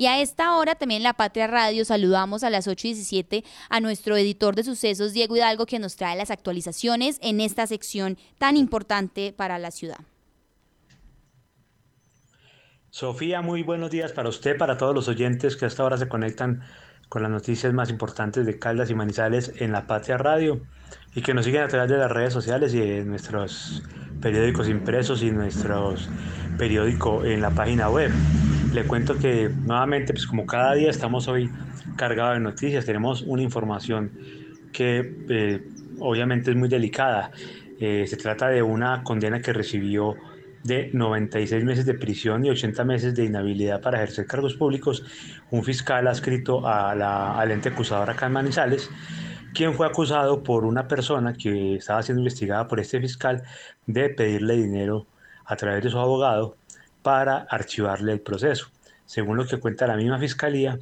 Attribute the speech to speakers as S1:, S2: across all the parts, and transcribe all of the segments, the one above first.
S1: Y a esta hora también en La Patria Radio saludamos a las 8 y 17 a nuestro editor de sucesos, Diego Hidalgo, que nos trae las actualizaciones en esta sección tan importante para la ciudad.
S2: Sofía, muy buenos días para usted, para todos los oyentes que hasta ahora se conectan con las noticias más importantes de Caldas y Manizales en La Patria Radio y que nos siguen a través de las redes sociales y de nuestros periódicos impresos y nuestros periódicos en la página web. Le cuento que nuevamente, pues como cada día estamos hoy cargados de noticias, tenemos una información que eh, obviamente es muy delicada. Eh, se trata de una condena que recibió de 96 meses de prisión y 80 meses de inhabilidad para ejercer cargos públicos, un fiscal adscrito a la, al ente acusador acá Manizales, quien fue acusado por una persona que estaba siendo investigada por este fiscal de pedirle dinero a través de su abogado para archivarle el proceso. Según lo que cuenta la misma fiscalía,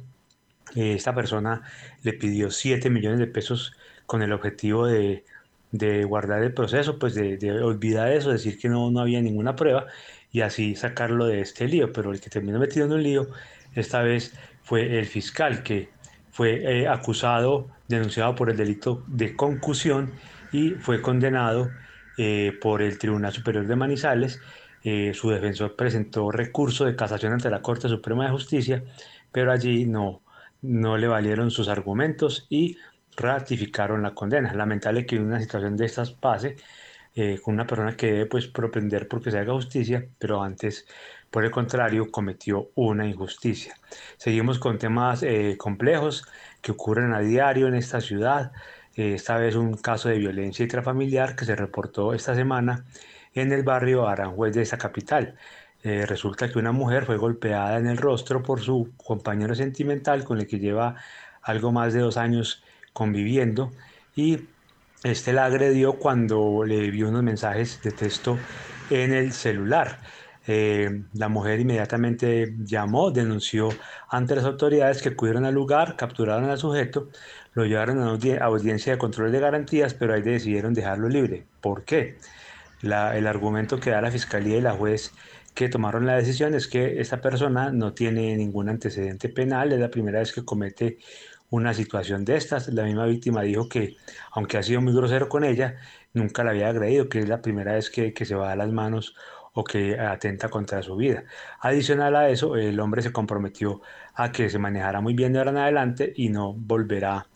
S2: eh, esta persona le pidió 7 millones de pesos con el objetivo de de guardar el proceso, pues de, olvidar eso, decir que no, no había ninguna prueba y así sacarlo de este lío. Pero el que terminó metido en un lío esta vez fue el fiscal que fue eh, acusado, denunciado por el delito de concusión y fue condenado eh, por el Tribunal Superior de Manizales. Eh, su defensor presentó recurso de casación ante la Corte Suprema de Justicia, pero allí no, no le valieron sus argumentos y ratificaron la condena. Lamentable que una situación de estas pase eh, con una persona que debe pues propender porque se haga justicia, pero antes, por el contrario, cometió una injusticia. Seguimos con temas eh, complejos que ocurren a diario en esta ciudad. Esta vez un caso de violencia intrafamiliar que se reportó esta semana en el barrio Aranjuez de esa capital. resulta que una mujer fue golpeada en el rostro por su compañero sentimental con el que lleva algo más de dos años conviviendo y este la agredió cuando le vio unos mensajes de texto en el celular. Eh, la mujer inmediatamente llamó, denunció ante las autoridades que acudieron al lugar, capturaron al sujeto, lo llevaron a audiencia de control de garantías, pero ahí decidieron dejarlo libre. ¿Por qué? El argumento que da la fiscalía y la juez que tomaron la decisión es que esta persona no tiene ningún antecedente penal, es la primera vez que comete una situación de estas. La misma víctima dijo que, aunque ha sido muy grosero con ella, nunca la había agredido, que es la primera vez que, se va a las manos o que atenta contra su vida. Adicional a eso, el hombre se comprometió a que se manejara muy bien de ahora en adelante y no volverá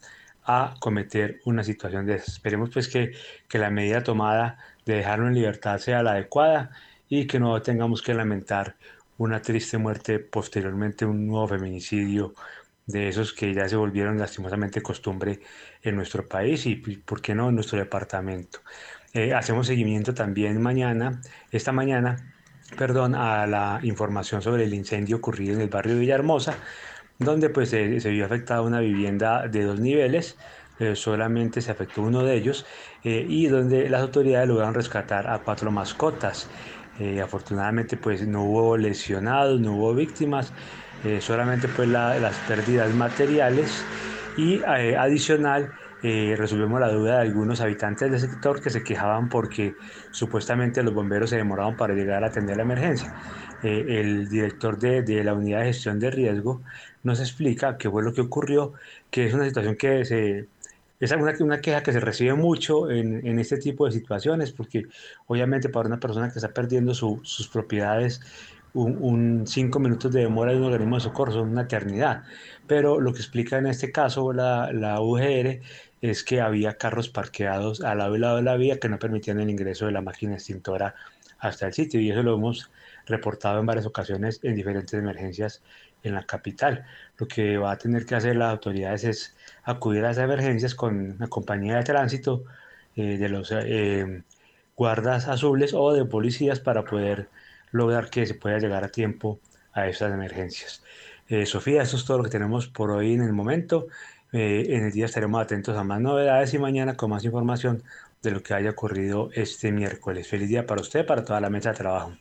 S2: a cometer una situación de esas. Esperemos pues que, que la medida tomada de dejarlo en libertad sea la adecuada y que no tengamos que lamentar una triste muerte posteriormente, un nuevo feminicidio de esos que ya se volvieron lastimosamente costumbre en nuestro país y, ¿por qué no, en nuestro departamento? Eh, hacemos seguimiento también mañana, esta mañana, perdón, a la información sobre el incendio ocurrido en el barrio de Villahermosa, donde pues se vio afectada una vivienda de dos niveles, eh, solamente se afectó uno de ellos, eh, y donde las autoridades lograron rescatar a cuatro mascotas. afortunadamente pues no hubo lesionados, no hubo víctimas, eh, solamente pues las pérdidas materiales y eh, adicional eh, resolvemos la duda de algunos habitantes del sector que se quejaban porque supuestamente los bomberos se demoraban para llegar a atender la emergencia. el director de, de, la unidad de gestión de riesgo nos explica qué fue lo que ocurrió, que es una situación que se... Es una, una queja que se recibe mucho en, en, este tipo de situaciones, porque obviamente para una persona que está perdiendo su, sus propiedades un, cinco minutos de demora de un organismo de socorro son una eternidad. Pero lo que explica en este caso la, la UGR es que había carros parqueados al lado y lado de la vía que no permitían el ingreso de la máquina extintora hasta el sitio y eso lo hemos reportado en varias ocasiones en diferentes emergencias en la capital. Lo que va a tener que hacer las autoridades es acudir a esas emergencias con la compañía de tránsito eh, de los eh, guardas azules o de policías para poder lograr que se pueda llegar a tiempo a esas emergencias. Eh, Sofía, eso es todo lo que tenemos por hoy en el momento. Eh, en el día estaremos atentos a más novedades y mañana con más información de lo que haya ocurrido este miércoles. Feliz día para usted, para toda la mesa de trabajo.